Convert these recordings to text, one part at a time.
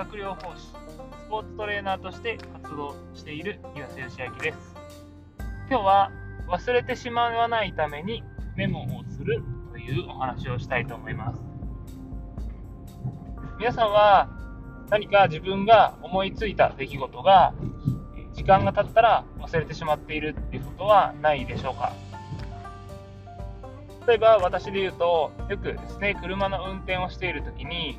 学療法士、スポーツトレーナーとして活動している岩瀬義明です。今日は忘れてしまわないためにメモをするというお話をしたいと思います。皆さんは何か自分が思いついた出来事が時間が経ったら忘れてしまっているっていうことはないでしょうか？例えば私で言うとよくですね車の運転をしている時に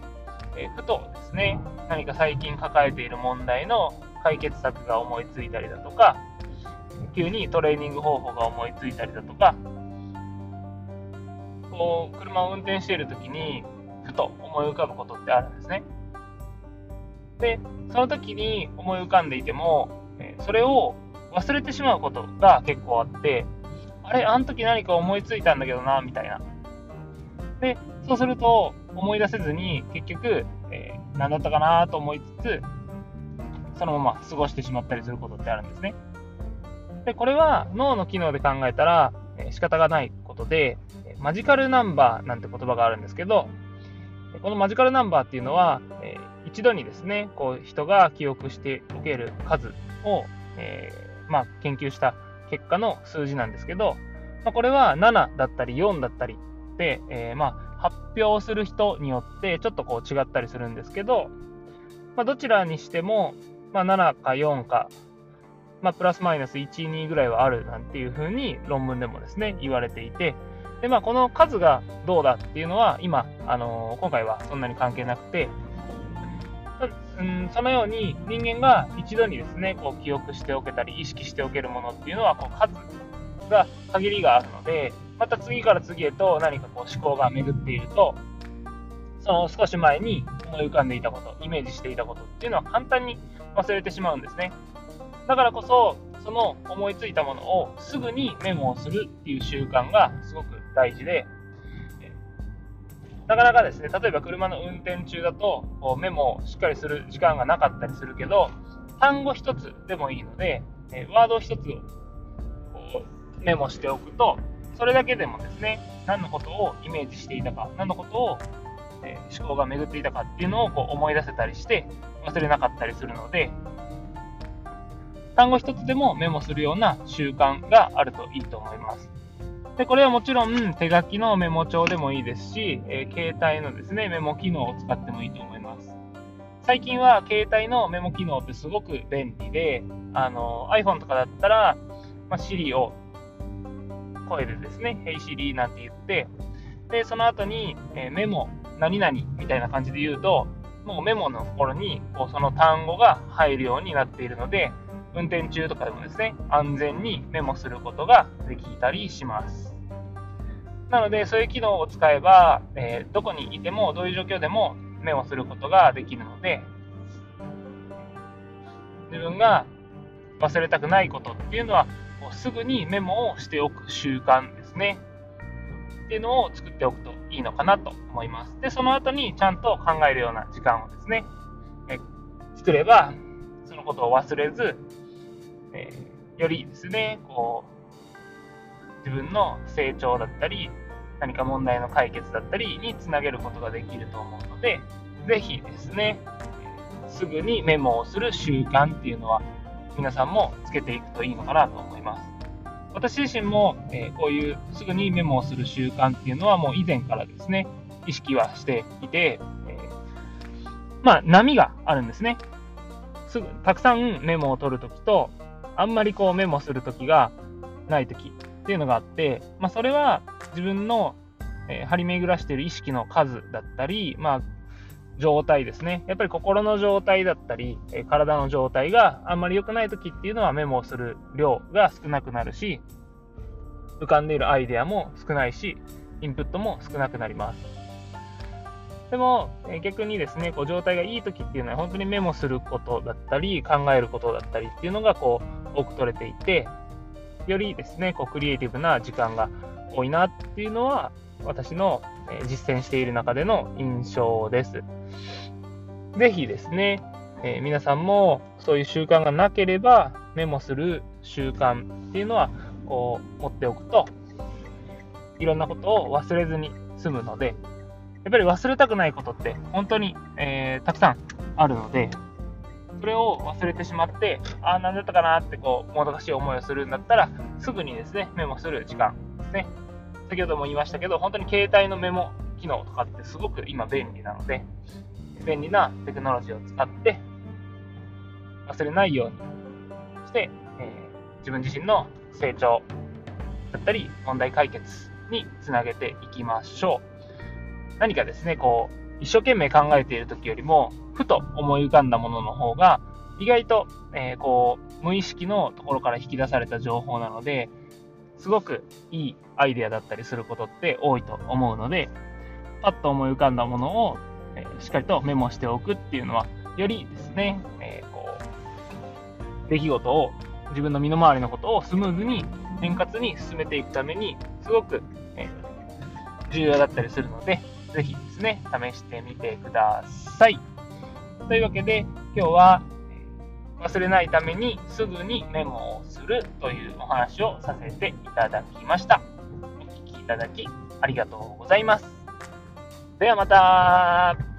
えふとですね、何か最近抱えている問題の解決策が思いついたりだとか、急にトレーニング方法が思いついたりだとか、こう、車を運転している時に、ふと思い浮かぶことってあるんですね。で、その時に思い浮かんでいても、それを忘れてしまうことが結構あって、あれ、あの時何か思いついたんだけどな、みたいな。で、そうすると、思い出せずに、結局、えー、何だったかなと思いつつ、そのまま過ごしてしまったりすることってあるんですね。で、これは脳の機能で考えたら、えー、仕方がないことで、マジカルナンバーなんて言葉があるんですけど、このマジカルナンバーっていうのは、えー、一度にですね、こう人が記憶しておける数を、えー、まあ、研究した結果の数字なんですけど、まあ、これは7だったり4だったりで、えー、まあ、発表する人によってちょっとこう違ったりするんですけど、まあ、どちらにしても、まあ、7か4か、まあ、プラスマイナス1、2ぐらいはあるなんていうふうに論文でもですね、言われていて、で、まあ、この数がどうだっていうのは今、あのー、今回はそんなに関係なくて、うん、そのように人間が一度にですね、こう記憶しておけたり、意識しておけるものっていうのは、こう数が限りがあるので、また次から次へと何かこう思考が巡っていると、その少し前に思い浮かんでいたこと、イメージしていたことっていうのは簡単に忘れてしまうんですね。だからこそ、その思いついたものをすぐにメモをするっていう習慣がすごく大事で、なかなかですね、例えば車の運転中だとこうメモをしっかりする時間がなかったりするけど、単語1つでもいいので、ワード1つをメモしておくと、それだけでもですね、何のことをイメージしていたか、何のことを、え、思考が巡っていたかっていうのをこう思い出せたりして、忘れなかったりするので、単語一つでもメモするような習慣があるといいと思います。で、これはもちろん手書きのメモ帳でもいいですし、えー、携帯のですね、メモ機能を使ってもいいと思います。最近は携帯のメモ機能ってすごく便利で、あの iPhone とかだったら、まあ、Siri を声でですね、Hey Siri なんて言って、で、その後に、え、メモ、何々みたいな感じで言うと、もうメモのところにこうその単語が入るようになっているので、運転中とかでもですね、安全にメモすることができたりします。なので、そういう機能を使えば、えー、どこにいても、どういう状況でもメモすることができるので、自分が忘れたくないことっていうのは、すぐにメモをしておく習慣ですね。っていうのを作っておくといいのかなと思います。で、その後にちゃんと考えるような時間をですね、作れば、そのことを忘れず、えー、よりですね、こう、自分の成長だったり、何か問題の解決だったりにつなげることができると思うので、ぜひですね、すぐにメモをする習慣っていうのは皆さんもつけていくといいのかなと思います。私自身も、え、こういうすぐにメモをする習慣っていうのはもう以前からですね、意識はしていて、え、まあ波があるんですね。すぐ、たくさんメモを取るときと、あんまりこうメモするときがないときっていうのがあって、まあそれは自分の、え、張り巡らしている意識の数だったり、まあ状態ですね。やっぱり心の状態だったり、え体の状態があんまり良くない時っていうのはメモをする量が少なくなるし、浮かんでいるアイデアも少ないし、インプットも少なくなります。でも、え逆にですね、こう状態がいい時っていうのは本当にメモすることだったり、考えることだったりっていうのがこう多く取れていて、よりですね、こうクリエイティブな時間が多いなっていうのは、私の実践している中での印象です。ぜひですね、えー、皆さんもそういう習慣がなければメモする習慣っていうのはこう持っておくといろんなことを忘れずに済むので、やっぱり忘れたくないことって本当に、えー、たくさんあるので、それを忘れてしまって、ああ、なんだったかなってこう、もどかしい思いをするんだったら、すぐにですね、メモする時間ですね。先ほども言いましたけど、本当に携帯のメモ機能とかってすごく今便利なので、便利なテクノロジーを使って、忘れないようにして、えー、自分自身の成長だったり、問題解決につなげていきましょう。何かですね、こう、一生懸命考えている時よりも、ふと思い浮かんだものの方が、意外と、えー、こう、無意識のところから引き出された情報なので、すごくいいアイデアだったりすることって多いと思うので、パッと思い浮かんだものを、え、しっかりとメモしておくっていうのは、よりですね、えー、こう、出来事を、自分の身の回りのことをスムーズに円滑に進めていくために、すごく、えー、重要だったりするので、ぜひですね、試してみてください。というわけで、今日は、忘れないためにすぐにメモをするというお話をさせていただきました。お聴きいただきありがとうございます。ではまた